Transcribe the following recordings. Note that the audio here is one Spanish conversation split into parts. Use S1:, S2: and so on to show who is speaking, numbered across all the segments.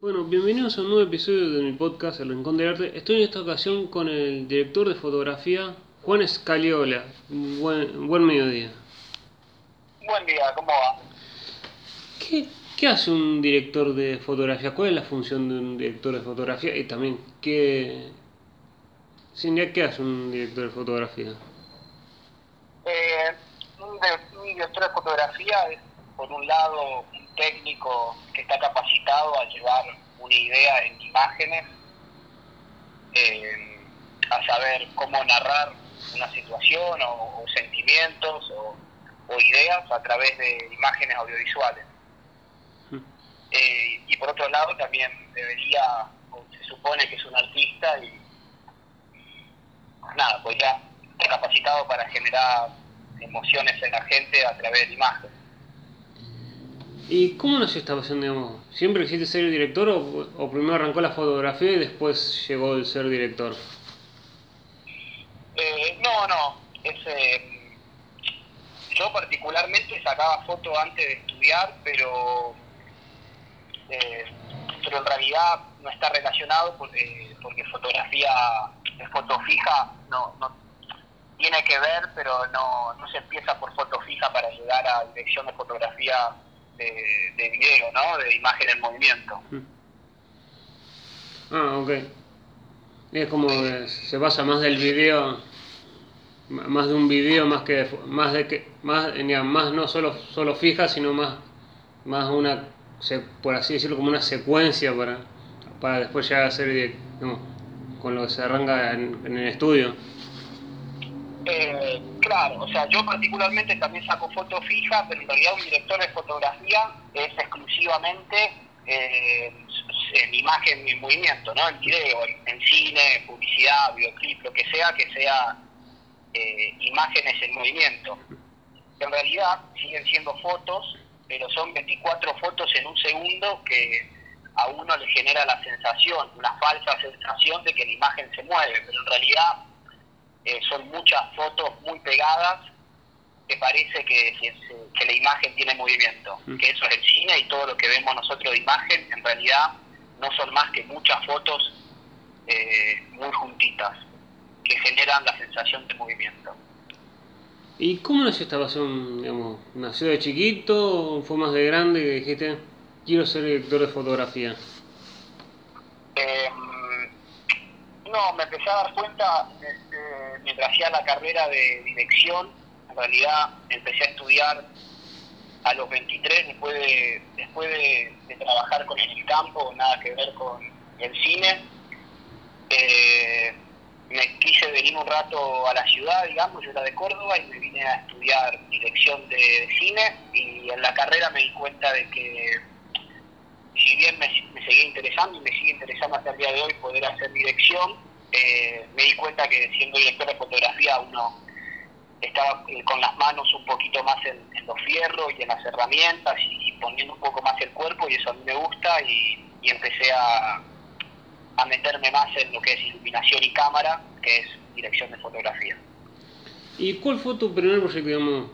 S1: Bueno, bienvenidos a un nuevo episodio de mi podcast El Rincón del Arte. Estoy en esta ocasión con el director de fotografía, Juan Escaliola. Buen, buen mediodía.
S2: Buen día, ¿cómo va?
S1: ¿Qué, ¿Qué hace un director de fotografía? ¿Cuál es la función de un director de fotografía? Y también, ¿qué, Cindy, ¿qué hace un director de fotografía?
S2: Eh, un, de- un director de fotografía es, por un lado, técnico que está capacitado a llevar una idea en imágenes, eh, a saber cómo narrar una situación o, sentimientos o, ideas a través de imágenes audiovisuales. Eh, y por otro lado también debería, o se supone que es un artista y nada, pues ya está capacitado para generar emociones en la gente a través de imágenes.
S1: ¿Y cómo nació esta pasión, digamos? ¿Siempre quisiste ser director o, primero arrancó la fotografía y después llegó el ser director?
S2: Eh, no, no, es, eh, yo particularmente sacaba fotos antes de estudiar, pero, eh, pero en realidad no está relacionado porque, porque fotografía de foto fija no, no tiene que ver, pero no, no se empieza por foto fija para llegar a dirección de fotografía de, de video, ¿no? De imagen en movimiento.
S1: Ah, ok. Es como que se basa más del video, más de un video, más que más de que más digamos, más no solo solo fija, sino más más una por así decirlo como una secuencia para para después llegar a ser direct- digamos, con lo que se arranca en, en el estudio.
S2: Eh, claro, o sea, yo particularmente también saco foto fija, pero en realidad un director de fotografía es exclusivamente eh, en imagen y en movimiento, ¿no? En video, en, cine, publicidad, videoclip, lo que sea, que sea eh, imágenes en movimiento. En realidad siguen siendo fotos, pero son 24 fotos en un segundo que a uno le genera la sensación, una falsa sensación de que la imagen se mueve, pero en realidad eh, son muchas fotos muy pegadas que parece que, que se- que la imagen tiene movimiento,
S1: Mm.
S2: que eso es el cine y todo lo que vemos nosotros de imagen en realidad no son más que muchas fotos eh, muy juntitas que generan la sensación de movimiento.
S1: ¿Y cómo nació esta pasión, digamos? ¿Nació de chiquito o fue más de grande que dijiste quiero ser director de fotografía?
S2: Eh, no, me empecé a dar cuenta este, mientras hacía la carrera de dirección. En realidad empecé a estudiar a los 23 después de, después de, de trabajar con el campo, nada que ver con el cine. Eh, me quise venir un rato a la ciudad, digamos, yo era de Córdoba y me vine a estudiar dirección de, cine y en la carrera me di cuenta de que si bien me, me seguía y me sigue interesando hasta el día de hoy poder hacer dirección, eh, me di cuenta que siendo director de fotografía uno estaba eh, con las manos un poquito más en, los fierros y en las herramientas y, poniendo un poco más el cuerpo y eso a mí me gusta y, y empecé a, a meterme más en lo que es iluminación y cámara, que es dirección de fotografía.
S1: ¿Y cuál fue tu primer proyecto, digamos?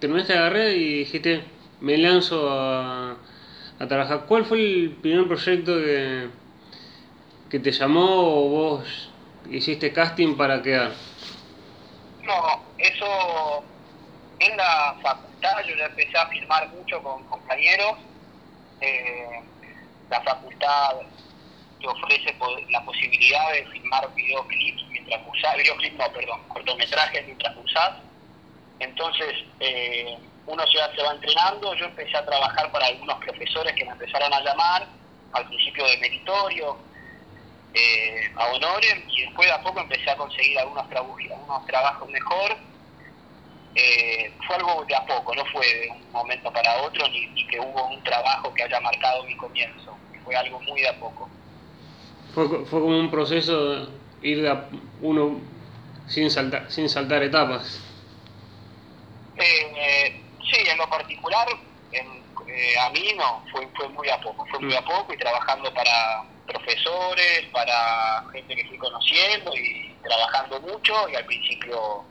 S1: Terminaste la carrera y dijiste, me lanzo a, a trabajar. ¿Cuál fue el primer proyecto que, que te llamó o vos hiciste casting para quedar?
S2: No, eso en la facultad yo ya empecé a filmar mucho con compañeros. Eh, la facultad te ofrece la posibilidad de filmar videoclips mientras cursás, videoclips no, perdón, cortometrajes mientras cursás. Entonces, eh, uno ya se va entrenando, yo empecé a trabajar para algunos profesores que me empezaron a llamar, al principio de meritorio, eh, a honores, y después de a poco empecé a conseguir algunos, trabajos algunos trabajos mejor. Eh, fue algo de a poco, no fue de un momento para otro, ni, ni que hubo un trabajo que haya marcado mi comienzo, fue algo muy de a poco.
S1: Fue, fue como un proceso de ir de a uno sin saltar, sin saltar etapas.
S2: Eh, sí, en lo particular, en- eh, a mí no, fue, fue muy a poco, fue muy a poco y trabajando para profesores, para gente que fui conociendo y trabajando mucho y al principio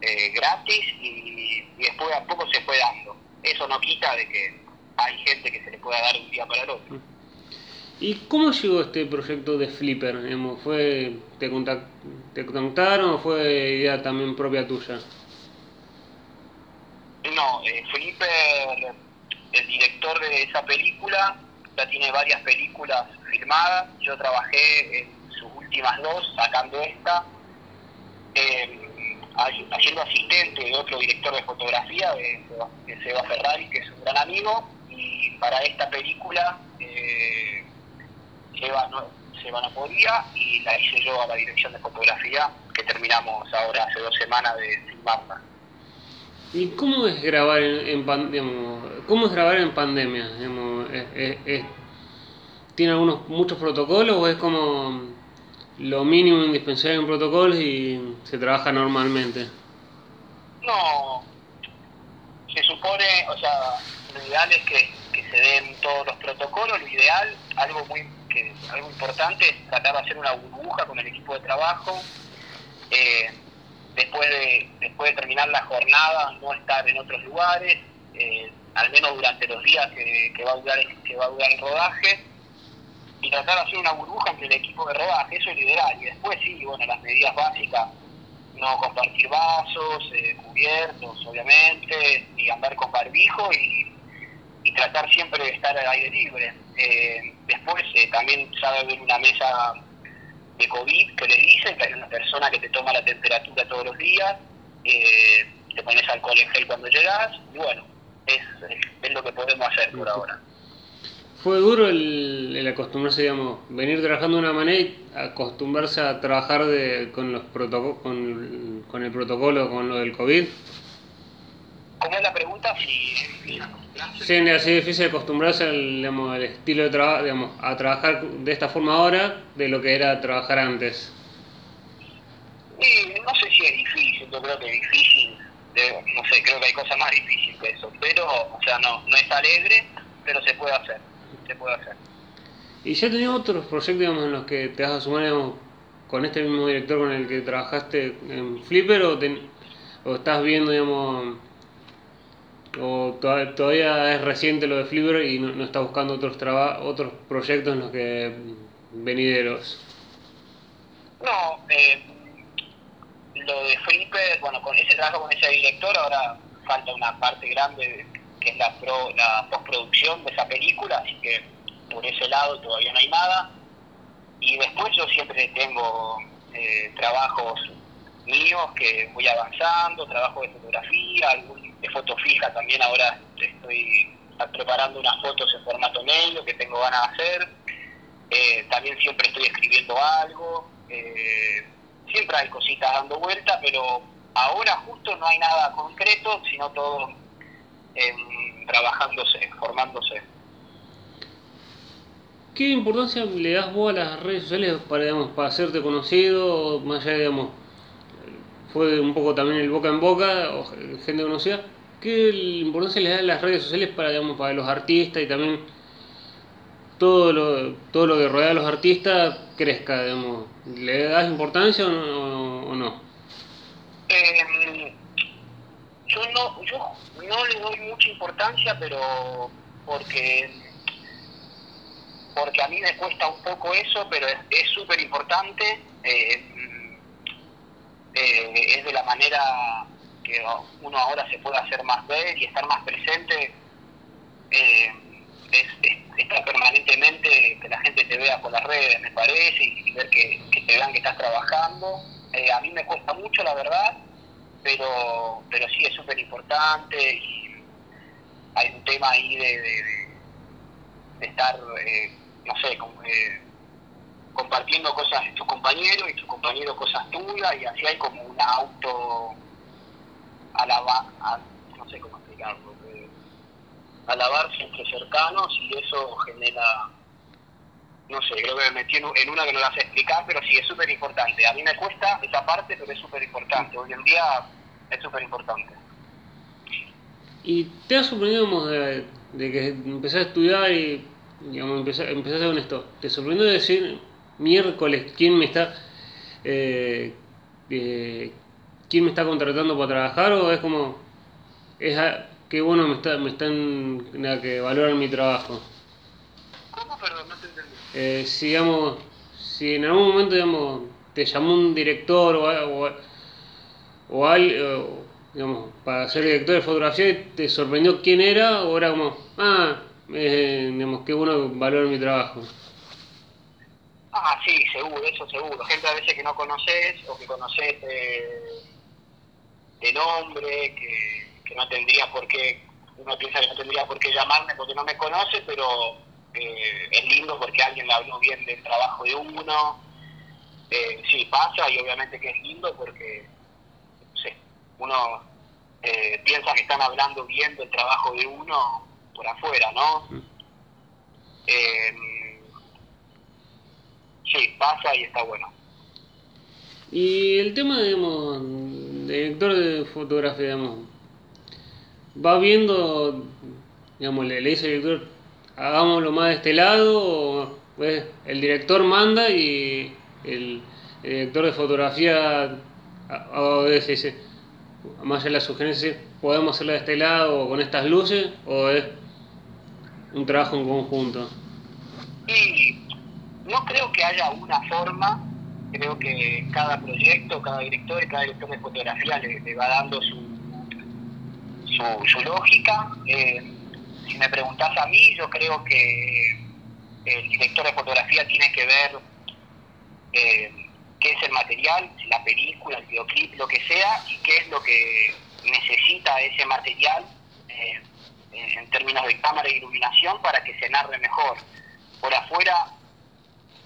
S2: eh, gratis y, y después a poco se fue dando. Eso no quita de que hay gente que se le pueda dar un día para el otro.
S1: ¿Y cómo llegó este proyecto de Flipper? ¿Fue, te, ¿Te contactaron o fue idea también propia tuya?
S2: No, eh, Flipper, el director de esa película, ya tiene varias películas filmadas. Yo trabajé en sus últimas dos, sacando esta, eh, haciendo asistente de otro director de fotografía, de, Seba Ferrari, que es un gran amigo. Y para esta película, eh, Seba, no, Seba no podía y la hice yo a la dirección de fotografía, que terminamos ahora hace dos semanas de filmarla.
S1: ¿Y cómo es grabar en, cómo es grabar en pandemia? ¿Tiene algunos muchos protocolos o es como lo mínimo indispensable en protocolos y se trabaja normalmente?
S2: No, se supone, o sea, lo ideal es que, se den todos los protocolos, lo ideal, algo muy que, algo importante es tratar de hacer una burbuja con el equipo de trabajo. Eh, después de, después de terminar la jornada, no estar en otros lugares, eh, al menos durante los días que, va a durar, que va a durar el rodaje, y tratar de hacer una burbuja entre el equipo de rodaje, eso es ideal. Y después sí, bueno, las medidas básicas, no compartir vasos, eh, cubiertos, obviamente, y andar con barbijo y, tratar siempre de estar al aire libre. Eh, después también sabe haber una mesa de COVID que le dicen, que hay una persona que te toma la temperatura todos los días, eh, te pones alcohol en gel cuando llegas, y bueno, es, es, lo que podemos hacer por ahora.
S1: ¿Fue duro el, acostumbrarse, digamos, venir trabajando de una manera y acostumbrarse a trabajar de, con, los protocolos, con, con el protocolo, con lo del COVID?
S2: ¿Cómo es la
S1: Si, Sí, es difícil acostumbrarse al, estilo de trabajo, digamos, a trabajar de esta forma ahora de lo que era trabajar antes.
S2: Sí, no sé si es difícil, yo creo que es difícil, no sé, creo que hay cosas más difíciles que eso, pero, o sea, no, no es alegre, pero se puede hacer, se puede hacer.
S1: ¿Y ya tenías otros proyectos digamos, en los que te vas a sumar digamos, con este mismo director con el que trabajaste en Flipper o, o estás viendo, digamos, o todavía es reciente lo de Flipper y no, está buscando otros otros proyectos en los que venideros?
S2: No, eh, lo de Flipper, bueno, con ese trabajo con ese director, ahora falta una parte grande que es la, la postproducción de esa película, así que por ese lado todavía no hay nada. Y después yo siempre tengo eh, trabajos míos que voy avanzando, trabajo de fotografía, algún de foto fija también ahora estoy preparando unas fotos en formato negro que tengo ganas de hacer. Eh, también siempre estoy escribiendo algo. Eh, siempre hay cositas dando vuelta, pero ahora justo no hay nada concreto, sino todo trabajándose, formándose.
S1: ¿Qué importancia le das vos a las redes sociales para, para hacerte conocido, más allá, digamos, fue un poco también el boca en boca, o gente conocida. ¿Qué importancia le dan las redes sociales para, digamos, para los artistas y también todo lo, todo lo que rodea a los artistas crezca? Digamos? ¿Le das importancia o no?
S2: Em, yo, no yo no le doy mucha importancia, pero porque porque a mí me cuesta un poco eso, pero es súper importante. Eh, eh, es de la manera que uno ahora se puede hacer más ver y estar más presente, eh, es, estar permanentemente, que la gente te vea por las redes, me parece, y, ver que, te vean que estás trabajando. Eh, a mí me cuesta mucho, la verdad, pero, pero sí es súper importante y hay un tema ahí de, de, estar, no sé, como, compartiendo cosas de tus compañeros y tus compañeros cosas tuyas y así hay como una auto alaba, no sé cómo explicarlo, alabarse entre cercanos y eso genera, no sé, creo que me metí en una que no la sé explicar, pero sí es súper importante. A mí me cuesta esa parte, pero es súper importante. Hoy en día es súper importante.
S1: ¿Y te has sorprendido de, que empezaste a estudiar y digamos, empezaste, empezaste con esto? ¿Te sorprendió decir miércoles quién me está eh, eh, quién me está contratando para trabajar o es como es que bueno me está me están que valoran mi trabajo
S2: ¿Cómo? Perdón, no te entendí.
S1: eh, si, digamos, si en algún momento digamos, te llamó un director o, o, o, digamos, para ser director de fotografía y te sorprendió quién era o era como, ah, eh, digamos, qué bueno valoran mi trabajo.
S2: Ah, sí, seguro, eso seguro. Gente a veces que no conoces o que conoces de nombre, que, que no tendría por qué, uno piensa que no tendría por qué llamarme porque no me conoce, pero eh, es lindo porque alguien le habló bien del trabajo de uno. Eh, sí, pasa y obviamente que es lindo porque no sé, uno eh, piensa que están hablando bien del trabajo de uno por afuera, ¿no? Eh, sí, pasa y está bueno.
S1: Y el tema, digamos, director de fotografía, digamos, va viendo, digamos, le, le dice al director, hagámoslo más de este lado, o pues, el director manda y el, el director de fotografía a, a veces dice, más allá de la sugerencia, podemos hacerlo de este lado o con estas luces, o es un trabajo en conjunto.
S2: Y no creo que haya una forma, creo que cada proyecto, cada director y cada director de fotografía le, va dando su, su, su lógica. Eh, si me preguntás a mí, yo creo que el director de fotografía tiene que ver eh, qué es el material, la película, el videoclip, lo que sea, y qué es lo que necesita ese material eh, en términos de cámara e iluminación para que se narre mejor. Por afuera,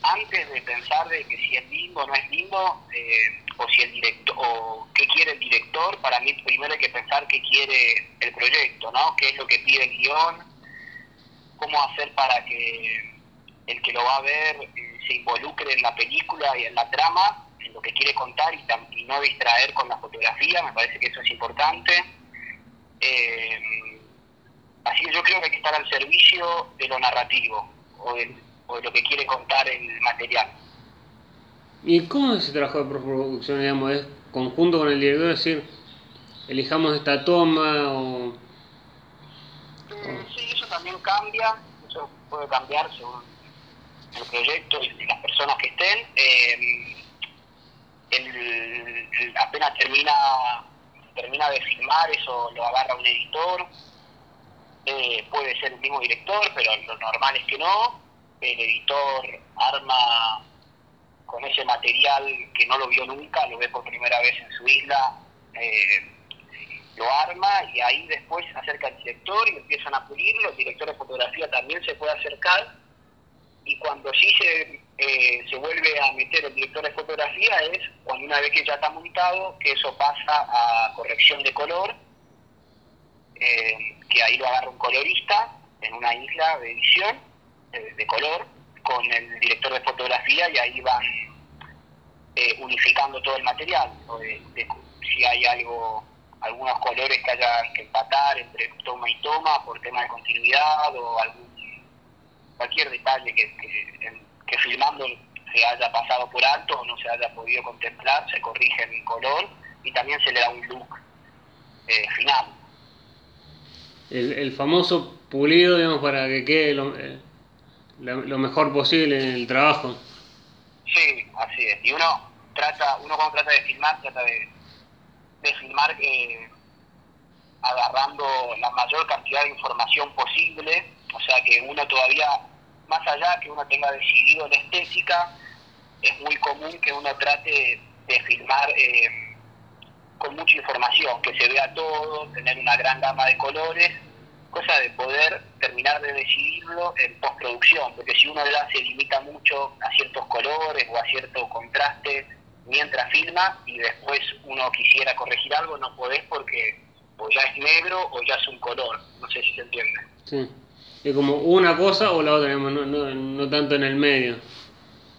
S2: antes de pensar de que si es lindo o no es lindo, eh, o si el director, o qué quiere el director, para mí primero hay que pensar qué quiere el proyecto, ¿no? ¿Qué es lo que pide el guion? ¿Cómo hacer para que el que lo va a ver eh, se involucre en la película y en la trama, en lo que quiere contar y, no distraer con la fotografía? Me parece que eso es importante. Eh, así que yo creo que hay que estar al servicio de lo narrativo o de, o de lo que quiere contar el material.
S1: ¿Y cómo ese trabajo de postproducción, digamos? ¿Es conjunto con el director? Es decir, elijamos esta toma o...
S2: Eh, sí, eso también cambia, eso puede cambiar según el proyecto y las personas que estén. Eh, el- el- apenas termina termina de filmar, eso lo agarra un editor, Eh, puede ser el mismo director, pero lo normal es que no. El editor arma con ese material que no lo vio nunca, lo ve por primera vez en su isla, eh, lo arma y ahí después se acerca el director y empiezan a pulirlo. El director de fotografía también se puede acercar y cuando sí se, eh, se vuelve a meter el director de fotografía es cuando una vez que ya está montado, que eso pasa a corrección de color, eh, que ahí lo agarra un colorista en una isla de edición de color con el director de fotografía y ahí van eh, unificando todo el material. o de- si hay algo, algunos colores que haya que empatar entre toma y toma por tema de continuidad o algún cualquier detalle que, que, filmando se haya pasado por alto o no se haya podido contemplar, se corrige en color y también se le da un look eh, final.
S1: El, el famoso pulido, digamos, para que quede lo, eh, lo- mejor posible en el trabajo.
S2: Sí, así es. Y uno trata, uno cuando trata de filmar, trata de, de filmar eh, agarrando la mayor cantidad de información posible, o sea que uno todavía, más allá que uno tenga decidido la estética, es muy común que uno trate de filmar eh, con mucha información, que se vea todo, tener una gran gama de colores, cosa de poder terminar de decidirlo en postproducción, porque si uno ya se limita mucho a ciertos colores o a cierto contraste mientras filma y después uno quisiera corregir algo, no podés porque o ya es negro o ya es un color, no sé si se entiende.
S1: Sí. Es como una cosa o la otra, no, no, no tanto en el medio.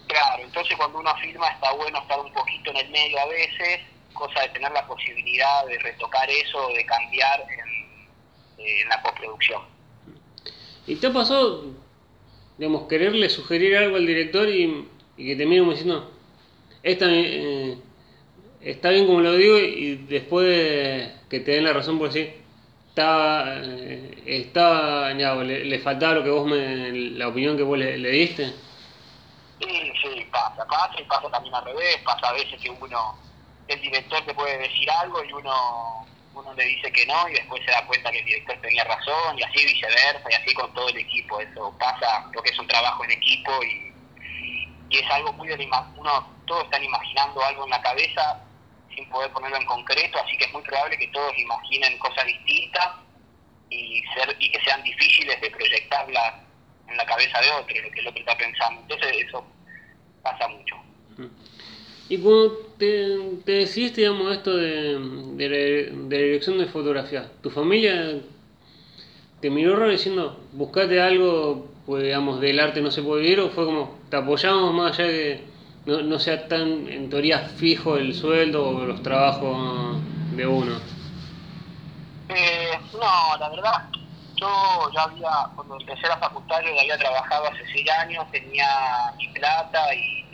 S2: Claro, entonces cuando uno filma está bueno estar un poquito en el medio a veces, cosa de tener la posibilidad de retocar eso, de cambiar en, eh, en la postproducción.
S1: ¿Y te ha pasado, digamos, quererle sugerir algo al director y, y que te mire como diciendo, esta, eh, está bien como lo digo y después que te den la razón por decir, está, eh, está, digamos, le, le faltaba lo que vos me, la opinión que vos le, le diste?
S2: pasa, pasa y pasa también al revés, pasa a veces que uno, el director te puede decir algo y uno uno le dice que no y después se da cuenta que el director tenía razón y así viceversa y así con todo el equipo. Eso pasa porque es un trabajo en equipo y, y es algo muy uno todos están imaginando algo en la cabeza sin poder ponerlo en concreto, así que es muy probable que todos imaginen cosas distintas y ser y que sean difíciles de proyectarlas en la cabeza de otro, lo que el otro está pensando. Entonces eso pasa mucho.
S1: Y cuando te, te decidiste, digamos, esto de, de, la dirección de fotografía, ¿tu familia te miró raro diciendo, buscate algo, pues, digamos, del arte no se puede vivir? ¿O fue como, te apoyamos más allá de que no, no sea tan, en teoría, fijo el sueldo o los trabajos de uno?
S2: Eh, no, la verdad, yo ya había, cuando empecé la facultad, yo ya había trabajado hace seis años, tenía mi plata y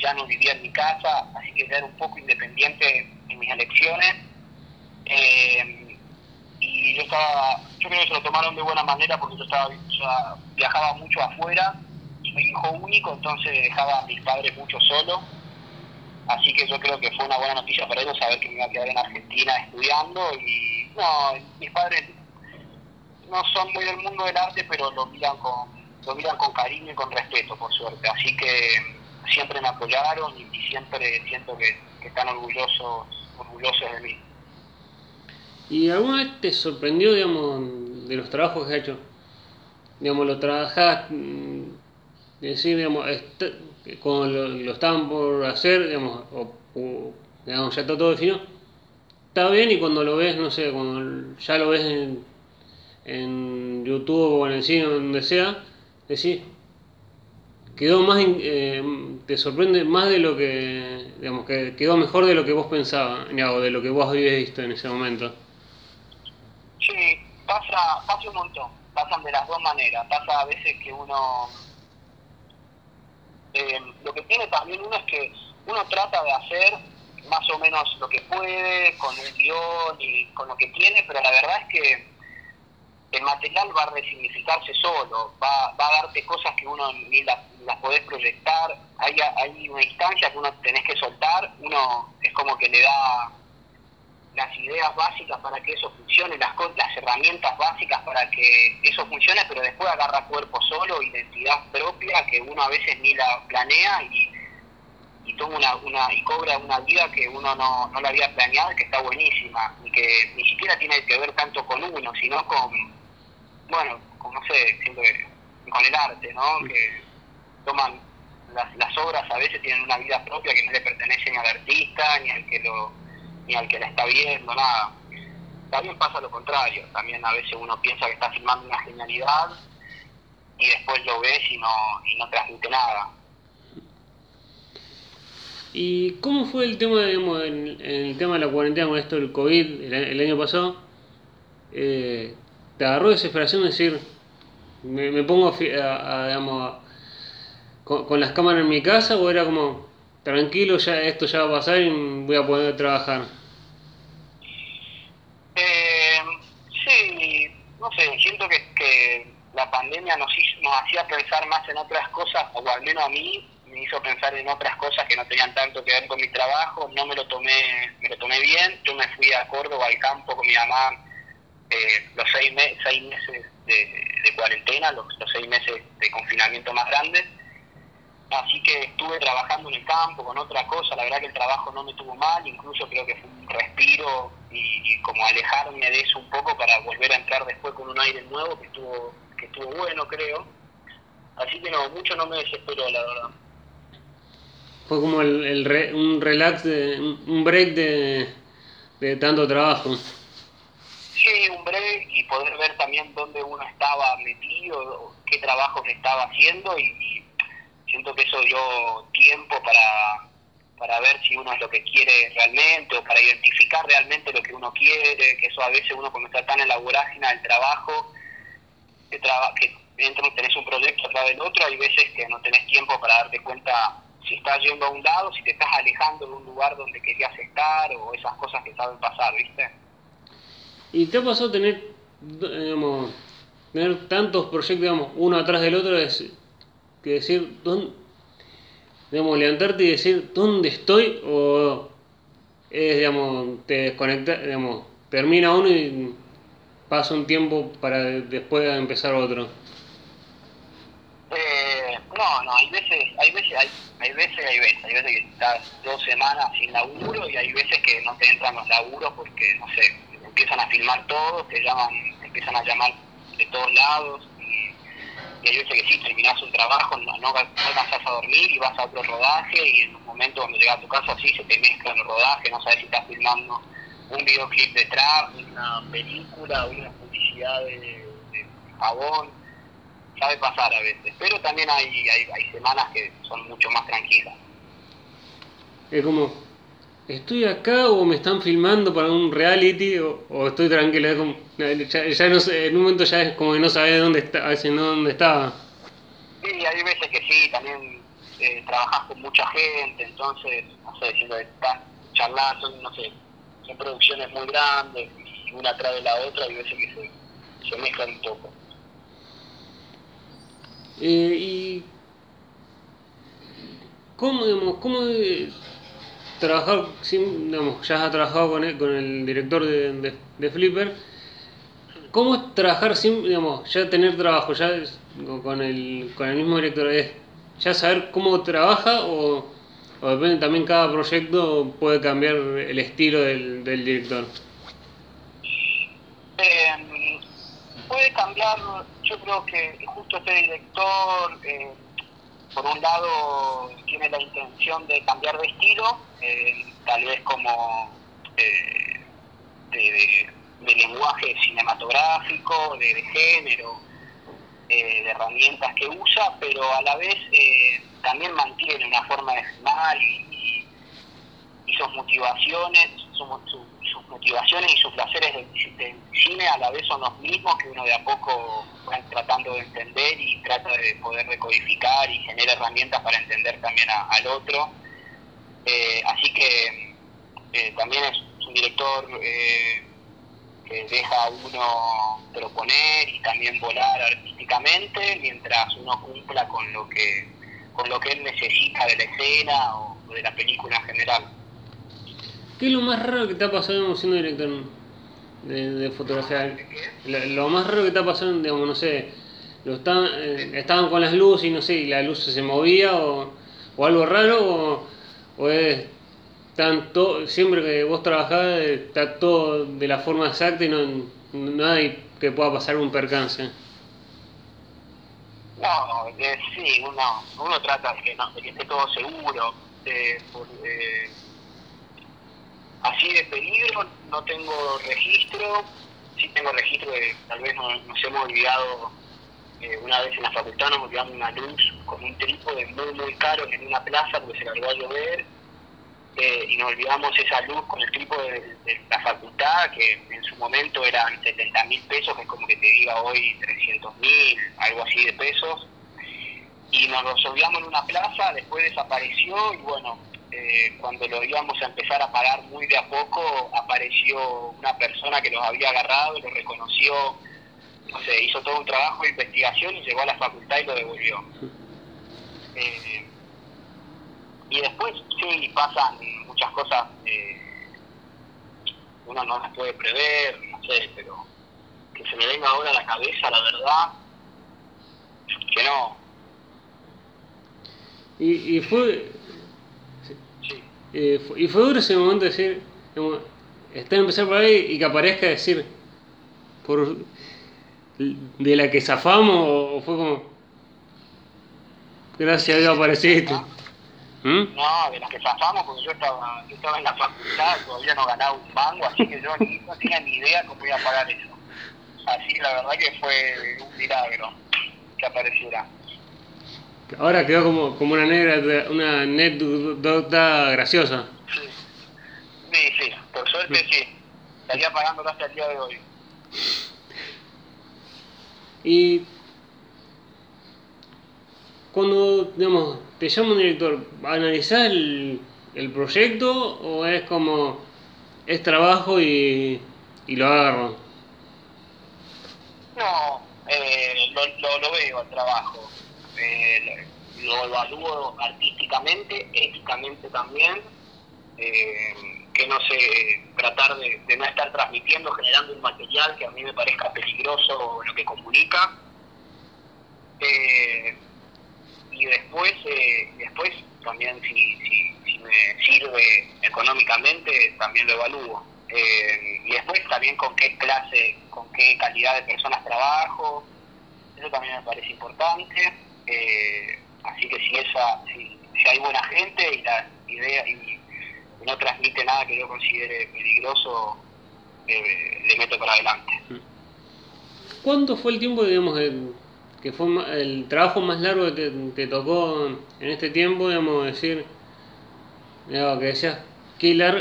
S2: ya no vivía en mi casa, así que era un poco independiente en mis elecciones. Eh, y yo estaba, yo creo que se lo tomaron de buena manera porque yo estaba viajaba mucho afuera, soy hijo único, entonces dejaba a mis padres mucho solo. Así que yo creo que fue una buena noticia para ellos saber que me iba a quedar en Argentina estudiando y no, mis padres no son muy del mundo del arte, pero lo miran con, lo miran con cariño y con respeto, por suerte. Así que siempre me apoyaron y, siempre siento que, están orgullosos, orgullosos de mí.
S1: ¿Y alguna vez te sorprendió, digamos, de los trabajos que has hecho? Digamos, lo trabajás, mm, decir, digamos, cuando lo, estaban por hacer, digamos, o, digamos, ya está todo definido, está bien y cuando lo ves, no sé, cuando ya lo ves en, en YouTube o en el cine donde sea, decís, quedó más, eh, te sorprende más de lo que, digamos, que quedó mejor de lo que vos pensabas, o de lo que vos habías visto en ese momento.
S2: Sí, pasa, pasa un montón, pasan de las dos maneras, pasa a veces que uno, eh, lo que tiene también uno es que uno trata de hacer más o menos lo que puede, con el guion y con lo que tiene, pero la verdad es que el material va a resignificarse solo, va, va a darte cosas que uno ni las, podés proyectar, hay, hay una instancia que uno tenés que soltar, uno es como que le da las ideas básicas para que eso funcione, las, las herramientas básicas para que eso funcione, pero después agarra cuerpo solo, identidad propia, que uno a veces ni la planea y, y toma una, una, y cobra una vida que uno no, no la había planeado que está buenísima, y que ni siquiera tiene que ver tanto con uno, sino con bueno, como no sé, siento con el arte, ¿no? Que toman las, las obras a veces tienen una vida propia que no le pertenece ni al artista, ni al que lo, ni al que la está viendo, nada. También pasa lo contrario, también a veces uno piensa que está filmando una genialidad y después lo ves y no, y no transmite nada.
S1: ¿Y cómo fue el tema, digamos, en, el tema de la cuarentena con esto del COVID el, año pasado? Eh, te agarró desesperación decir, me, pongo a, digamos, con, las cámaras en mi casa o era como, tranquilo, ya esto ya va a pasar y voy a poder trabajar?
S2: Eh, sí, no sé, siento que, que la pandemia nos, nos hacía pensar más en otras cosas, o al menos a mí me hizo pensar en otras cosas que no tenían tanto que ver con mi trabajo, no me lo tomé, me lo tomé bien, yo me fui a Córdoba al campo con mi mamá eh, los seis, seis meses de, cuarentena, los, seis meses de confinamiento más grandes. Así que estuve trabajando en el campo con otra cosa, la verdad que el trabajo no me tuvo mal, incluso creo que fue un respiro y, como alejarme de eso un poco para volver a entrar después con un aire nuevo que estuvo, que estuvo bueno creo. Así que no, mucho no me desesperó la verdad.
S1: Fue como el, un relax, de, un break de tanto trabajo
S2: sí, un break y poder ver también dónde uno estaba metido, qué trabajos estaba haciendo y, siento que eso dio tiempo para, para ver si uno es lo que quiere realmente o para identificar realmente lo que uno quiere, que eso a veces uno cuando está tan en la vorágine del trabajo, que, traba, que tenés un proyecto atrás del otro, hay veces que no tenés tiempo para darte cuenta si estás yendo a un lado, si te estás alejando de un lugar donde querías estar o esas cosas que saben pasar, ¿viste?
S1: ¿Y te ha pasado tener, digamos, tener tantos proyectos, digamos, uno atrás del otro, es, que decir, digamos, levantarte y decir dónde estoy o es, digamos, te desconecta, digamos, termina uno y pasa un tiempo para después empezar otro?
S2: Eh, no, no, hay veces, hay veces, hay, hay veces, hay veces, hay veces que estás dos semanas sin laburo y hay veces que no te entran los laburos porque, no sé, empiezan a filmar todo, te llaman, te empiezan a llamar de todos lados y, hay veces que sí, terminás un trabajo, no, no, alcanzás a dormir y vas a otro rodaje y en un momento cuando llegas a tu casa sí se te mezclan los rodajes, no sabes si estás filmando un videoclip de trap, una película, una publicidad de, de jabón, sabe pasar a veces, pero también hay, hay, hay semanas que son mucho más tranquilas.
S1: Es como, ¿estoy acá o me están filmando para un reality o, estoy tranquilo? ya, no sé, en un momento ya es como que no sabes dónde está, a veces no dónde estaba.
S2: Sí, hay veces que sí, también eh, trabajas con mucha gente, entonces, no sé, si estás charlando, no sé, son producciones muy grandes y una atrás de la otra, hay veces que se, se mezclan un poco.
S1: Eh, y cómo, digamos, cómo trabajar, digamos, ya has trabajado con el, con el director de, Flipper, ¿cómo es trabajar sin, digamos, ya tener trabajo, ya con el, con el mismo director, ya saber cómo trabaja o, o depende también cada proyecto puede cambiar el estilo del, del director?
S2: Eh, puede cambiar, yo creo que justo este director... Eh, por un lado tiene la intención de cambiar de estilo, eh, tal vez como eh, de, lenguaje cinematográfico, de, género, eh, de herramientas que usa, pero a la vez también mantiene una forma de filmar y, y, sus motivaciones, sus, motivaciones y sus placeres del, cine a la vez son los mismos que uno de a poco va tratando de entender y trata de poder decodificar y genera herramientas para entender también al otro. Eh, así que eh, también es un director eh, que deja a uno proponer y también volar artísticamente mientras uno cumpla con lo que con lo que él necesita de la escena o de la película en general.
S1: ¿Qué es lo más raro que te ha pasado siendo director de, fotografía? Lo, más raro que te ha pasado, digamos, no sé, lo estaban, eh, estaban con las luces y no sé, y la luz se movía o, o algo raro o, es tanto, siempre que vos trabajás está todo de la forma exacta y no, no hay que pueda pasar un percance.
S2: No, eh, sí, uno, uno trata de que, no, de que esté todo seguro, de, Así de peligro no tengo registro, sí tengo registro de tal vez nos, hemos olvidado eh, una vez en la facultad nos olvidamos una luz con un trípode muy muy caro en una plaza porque se largó a llover eh, y nos olvidamos esa luz con el trípode de, la facultad que en su momento eran 70 mil pesos, que es como que te diga hoy 300 mil, algo así de pesos y nos los olvidamos en una plaza, después desapareció y bueno, eh, cuando lo íbamos a empezar a pagar muy de a poco, apareció una persona que los había agarrado, lo reconoció, no sé, hizo todo un trabajo de investigación y llegó a la facultad y lo devolvió. Eh, y después, sí, pasan muchas cosas, eh, uno no las puede prever, no sé, pero que se me venga ahora a la cabeza, la verdad, que no.
S1: Y, y fue, eh, y fue duro ese momento de decir, está en empezar por ahí y que aparezca decir, por de la que zafamos o fue como, gracias a Dios apareciste.
S2: ¿Mm? No, de la que zafamos porque yo estaba, yo estaba en la facultad, todavía no ganaba un mango, así que yo no tenía ni idea cómo iba a pagar eso. Así la verdad que fue un milagro que apareciera.
S1: Ahora quedó como, como una negra, una anécdota graciosa.
S2: Sí. sí, sí, por suerte sí. Estaría pagando hasta el día de hoy.
S1: Y cuando, digamos, te llama un director, ¿analizás el, el proyecto o es como, es trabajo y, y lo agarro?
S2: No, eh, lo, lo, lo veo el trabajo eh, lo evalúo artísticamente, éticamente también, eh, que no sé, tratar de, no estar transmitiendo, generando un material que a mí me parezca peligroso lo que comunica. Eh, y después, eh, después también si, si, si, me sirve económicamente, también lo evalúo. y después también con qué clase, con qué calidad de personas trabajo, eso también me parece importante. Así que si esa, si, hay buena gente y la idea y no transmite nada que yo considere peligroso, eh, le meto para adelante.
S1: ¿Cuánto fue el tiempo, digamos, que fue el trabajo más largo que te, tocó en este tiempo, digamos, decir, digamos, que decías, qué largo,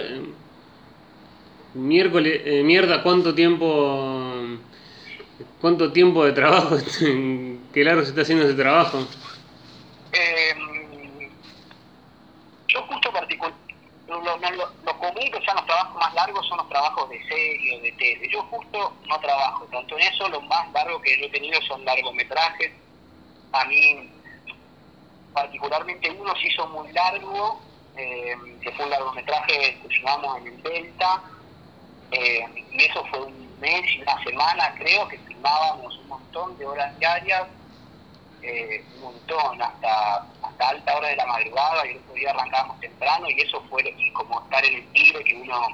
S1: miércoles, eh, mierda, cuánto tiempo, cuánto tiempo de trabajo, qué largo se está haciendo ese trabajo?
S2: Eh, yo justo particular lo, común que sean los trabajos más largos son los trabajos de serie de tele. Yo justo no trabajo tanto en eso, lo más largo que yo he tenido son largometrajes. A mí, particularmente uno se hizo muy largo, eh, que fue un largometraje que filmamos en el Delta, eh, y eso fue un mes y una semana creo que filmábamos un montón de horas diarias eh, un montón, hasta, hasta alta hora de la madrugada, y el otro día arrancábamos temprano, y eso fue y como estar en el tigre, que uno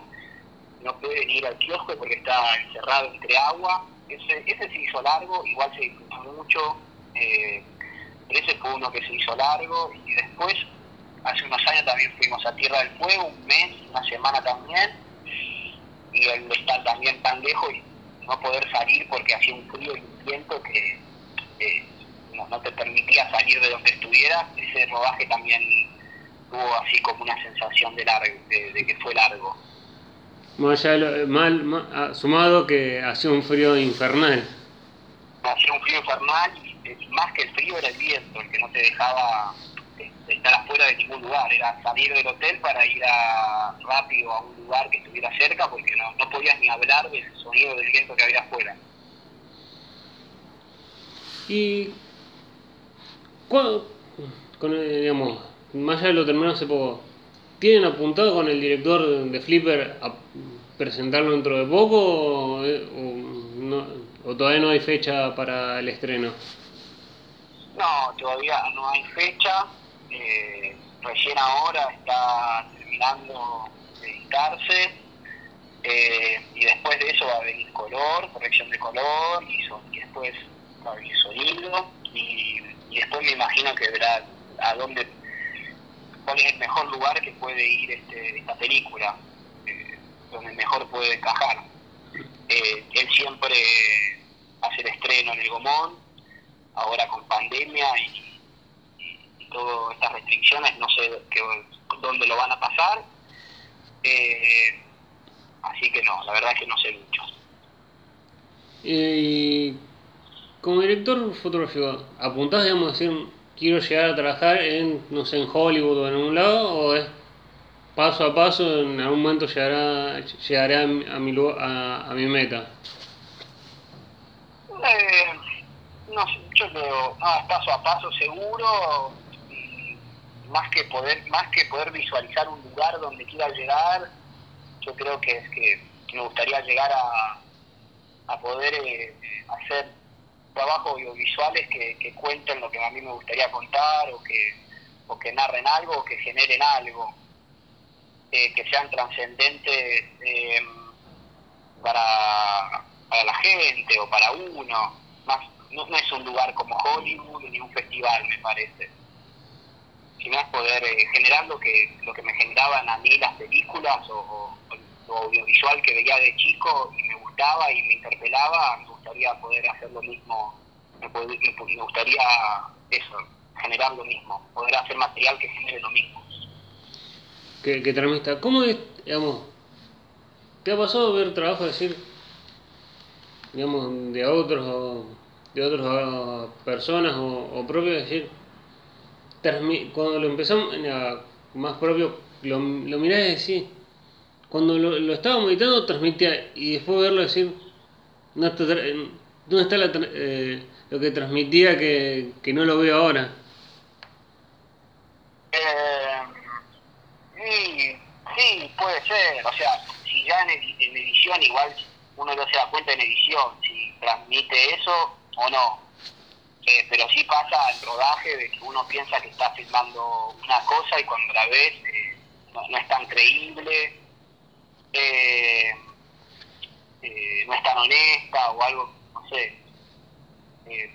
S2: no puede ir al kiosco porque está encerrado entre agua. Ese, ese se hizo largo, igual se disfrutó mucho, eh, ese fue uno que se hizo largo, y después, hace unos años también fuimos a Tierra del Fuego, un mes, una semana también, y el estar también tan lejos y no poder salir porque hacía un frío y un viento que eh, no, te de donde estuvieras, ese rodaje también tuvo así como una sensación de, largo, de, que fue largo.
S1: Más mal, ah, sumado que hacía un frío infernal.
S2: Hacía un frío infernal y más que el frío era el viento, el que no te dejaba eh, estar afuera de ningún lugar, era salir del hotel para ir a, rápido a un lugar que estuviera cerca porque no, no podías ni hablar del sonido del viento que había afuera.
S1: ¿Y con, digamos, más allá de lo terminó hace poco, ¿tienen apuntado con el director de Flipper a presentarlo dentro de poco o, todavía no hay fecha para el estreno?
S2: No, todavía no hay fecha. Eh, recién ahora está terminando de editarse. Eh, y después de eso va a venir color, corrección de color, y, y después va a venir sonido. Y y después me imagino que verá a dónde, cuál es el mejor lugar que puede ir este, esta película, eh, donde mejor puede encajar. Eh, él siempre hace el estreno en el Gomón, ahora con pandemia y, todas estas restricciones, no sé dónde lo van a pasar. Eh, así que no, la verdad es que no sé mucho.
S1: Y como director fotográfico, ¿apuntás, digamos, a decir, quiero llegar a trabajar en, no sé, en Hollywood o en algún lado? ¿O es paso a paso, en algún momento llegará, llegaré a, mi, a, a, mi meta?
S2: Eh, no yo creo, paso a paso seguro, más que poder, más que poder visualizar un lugar donde quiera llegar, yo creo que es que me gustaría llegar a, a poder eh, hacer trabajos audiovisuales que, que, cuenten lo que a mí me gustaría contar o que, o que narren algo o que generen algo, eh, que sean trascendentes eh, para, para la gente o para uno. No, es un lugar como Hollywood ni un festival, me parece sino es poder eh, generar lo que, lo que me generaban a mí las películas o, lo audiovisual que veía de chico y me gustaba y me interpelaba, gustaría poder hacer lo mismo, me, gustaría eso, generar lo mismo, poder hacer material que genere lo mismo.
S1: Que, que ¿cómo es, digamos, te ha pasado ver trabajo decir, digamos, de otros, de otras personas o, propios, decir, cuando lo empezamos, más propio, lo, lo mirás y decís, cuando lo, lo estaba meditando transmitía y después verlo decir, no está, ¿dónde eh, está la, eh, lo que transmitía que, que no lo veo ahora?
S2: Eh, sí, puede ser. O sea, si ya en, edición igual uno no se da cuenta en edición si transmite eso o no. Eh, pero sí pasa el rodaje de que uno piensa que está filmando una cosa y cuando la ves eh, no, no es tan creíble. Eh, no es tan honesta o algo, no sé,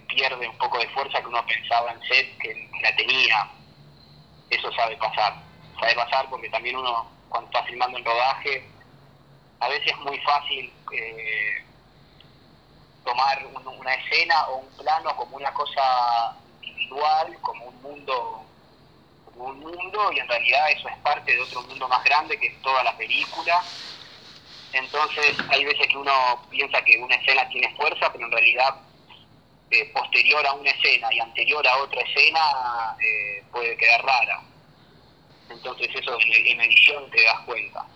S2: pierde un poco de fuerza que uno pensaba en set que la tenía. Eso sabe pasar. Sabe pasar porque también uno cuando está filmando en rodaje, a veces es muy fácil eh, tomar una escena o un plano como una cosa individual, como un mundo como un mundo y en realidad eso es parte de otro mundo más grande que es toda la película. Entonces hay veces que uno piensa que una escena tiene fuerza, pero en realidad eh, posterior a una escena y anterior a otra escena eh, puede quedar rara. Entonces eso en, edición te das cuenta.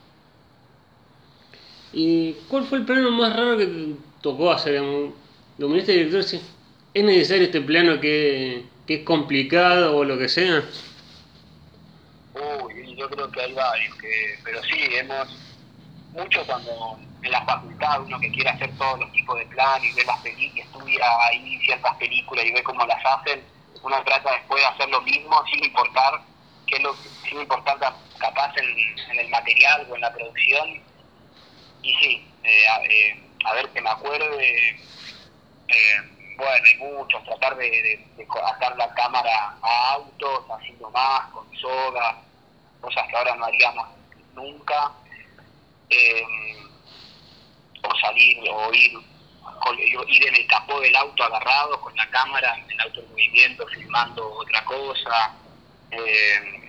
S1: ¿Y cuál fue el plano más raro que te tocó hacer? ¿Lo miraste director? ¿sí? ¿Es necesario este plano que, es complicado o lo que sea?
S2: Uy, yo creo que hay varios, que, pero sí, hemos, mucho cuando en la facultad uno que quiere hacer todos los tipos de planos y ve las películas, estudia ahí ciertas películas y ve cómo las hacen, uno trata después de hacer lo mismo sin importar qué es lo sin importar capaz en, el material o en la producción. Y sí, eh, eh, a, ver que me acuerde, eh, bueno, hay muchos, tratar de, de, atar la cámara a autos, haciendo más, con soga, cosas que ahora no haríamos nunca. O salir o ir, ir en el capó del auto agarrado con la cámara en el auto en movimiento filmando otra cosa. Eh,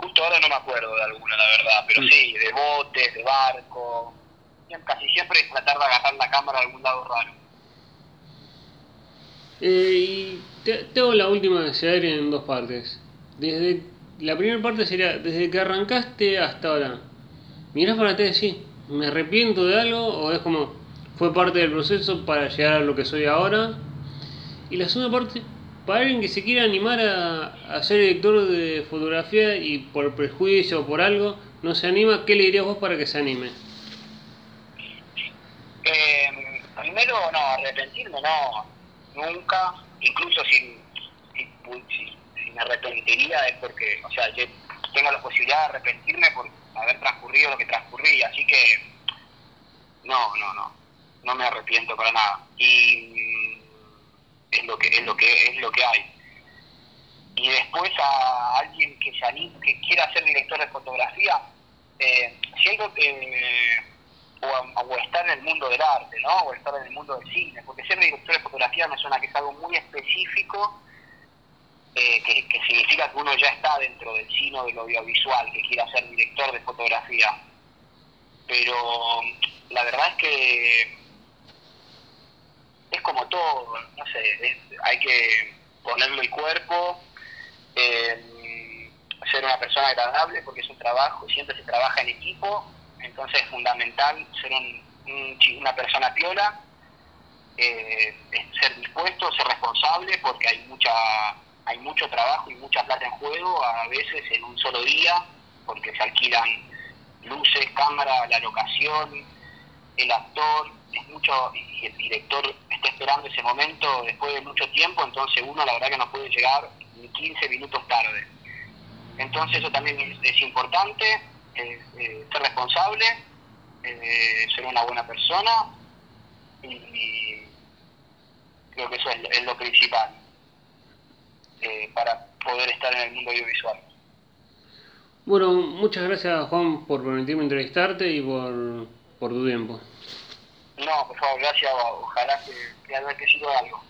S2: Justo ahora no me acuerdo de alguna, la verdad, pero sí, de botes, de barco. Casi siempre es tratar de agarrar la cámara a algún lado raro.
S1: Eh, y tengo la última serie en dos partes. Desde la primera parte sería desde que arrancaste hasta ahora. Mirás para atrás y ¿me arrepiento de algo? ¿O es como fue parte del proceso para llegar a lo que soy ahora? Y la segunda parte, para alguien que se quiera animar a, ser director de fotografía y por prejuicio o por algo no se anima, ¿qué le dirías vos para que se anime?
S2: Eh, primero, no, arrepentirme, no, nunca, incluso si, si, me arrepentiría es porque, o sea, yo tengo la posibilidad de arrepentirme por haber transcurrido lo que transcurrí, así que no, no, no, no me arrepiento para nada. Y es lo que es lo que es lo que hay y después a alguien que se que quiera ser director de fotografía eh, siento eh, o, estar en el mundo del arte no o estar en el mundo del cine porque ser director de fotografía me suena que es algo muy específico eh, que, que, significa que uno ya está dentro del cine del audiovisual que quiera ser director de fotografía. Pero la verdad es que es como todo, no sé, hay que ponerle el cuerpo, eh, ser una persona agradable porque es un trabajo, siempre se trabaja en equipo, entonces es fundamental ser una persona piola, eh, ser dispuesto, ser responsable porque hay mucha hay mucho trabajo y mucha plata en juego, a veces en un solo día, porque se alquilan luces, cámara, la locación, el actor, es mucho, y el director está esperando ese momento después de mucho tiempo, entonces uno la verdad que no puede llegar ni 15 minutos tarde. Entonces eso también es, importante, eh, ser responsable, eh, ser una buena persona y, creo que eso es, lo principal eh, para poder estar en el mundo audiovisual.
S1: Bueno, muchas gracias Juan por permitirme entrevistarte y por, por tu tiempo.
S2: No, por favor, gracias. Ojalá que, que haya sido algo.